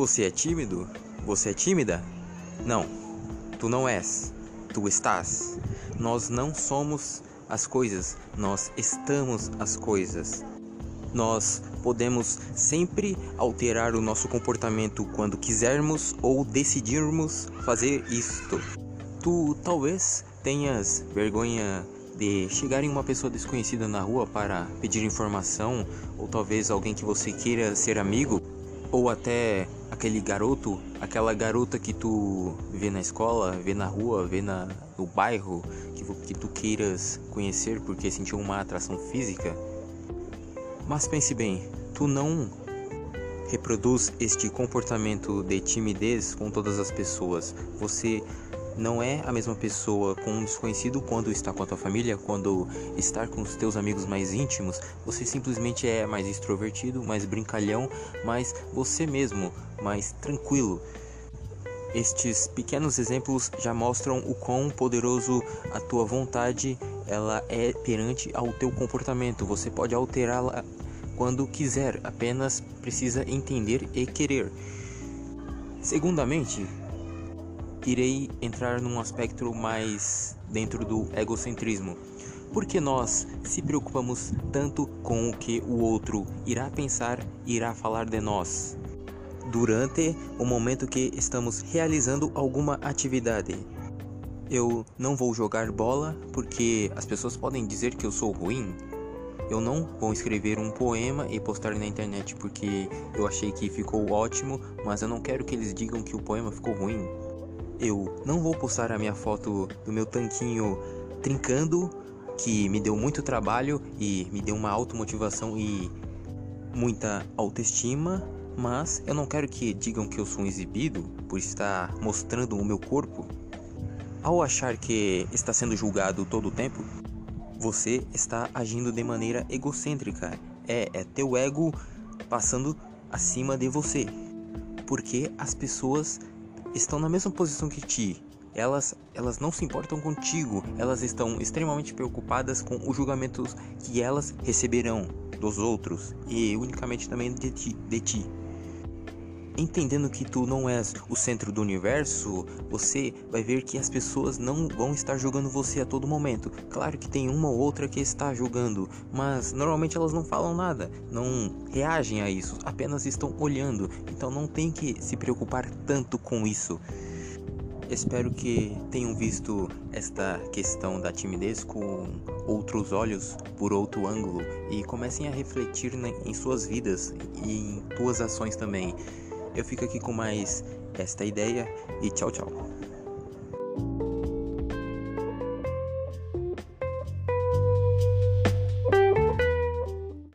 Você é tímido? Você é tímida? Não, tu não és, tu estás. Nós não somos as coisas, nós estamos as coisas. Nós podemos sempre alterar o nosso comportamento quando quisermos ou decidirmos fazer isto. Tu talvez tenhas vergonha de chegar em uma pessoa desconhecida na rua para pedir informação, ou talvez alguém que você queira ser amigo, ou até aquele garoto, aquela garota que tu vê na escola, vê na rua, vê na, no bairro, que, que tu queiras conhecer porque sentiu uma atração física. Mas pense bem, tu não reproduz este comportamento de timidez com todas as pessoas. Você não é a mesma pessoa com um desconhecido quando está com a tua família, quando estar com os teus amigos mais íntimos, você simplesmente é mais extrovertido, mais brincalhão, mais você mesmo, mais tranquilo. Estes pequenos exemplos já mostram o quão poderoso a tua vontade ela é perante ao teu comportamento. Você pode alterá-la quando quiser, apenas precisa entender e querer. Segundamente, irei entrar num aspecto mais dentro do egocentrismo. Porque nós se preocupamos tanto com o que o outro irá pensar e irá falar de nós durante o momento que estamos realizando alguma atividade. Eu não vou jogar bola porque as pessoas podem dizer que eu sou ruim. Eu não vou escrever um poema e postar na internet porque eu achei que ficou ótimo, mas eu não quero que eles digam que o poema ficou ruim. Eu não vou postar a minha foto do meu tanquinho trincando, que me deu muito trabalho e me deu uma automotivação e muita autoestima, mas eu não quero que digam que eu sou um exibido por estar mostrando o meu corpo. Ao achar que está sendo julgado todo o tempo, você está agindo de maneira egocêntrica. É, é teu ego passando acima de você. Porque as pessoas estão na mesma posição que ti. Elas, elas não se importam contigo, elas estão extremamente preocupadas com os julgamentos que elas receberão dos outros e unicamente também de ti. De ti. Entendendo que tu não és o centro do universo, você vai ver que as pessoas não vão estar julgando você a todo momento. Claro que tem uma ou outra que está julgando, mas normalmente elas não falam nada, não reagem a isso, apenas estão olhando. Então não tem que se preocupar tanto com isso. Espero que tenham visto esta questão da timidez com outros olhos, por outro ângulo, e comecem a refletir em suas vidas e em tuas ações também. Eu fico aqui com mais esta ideia e tchau, tchau.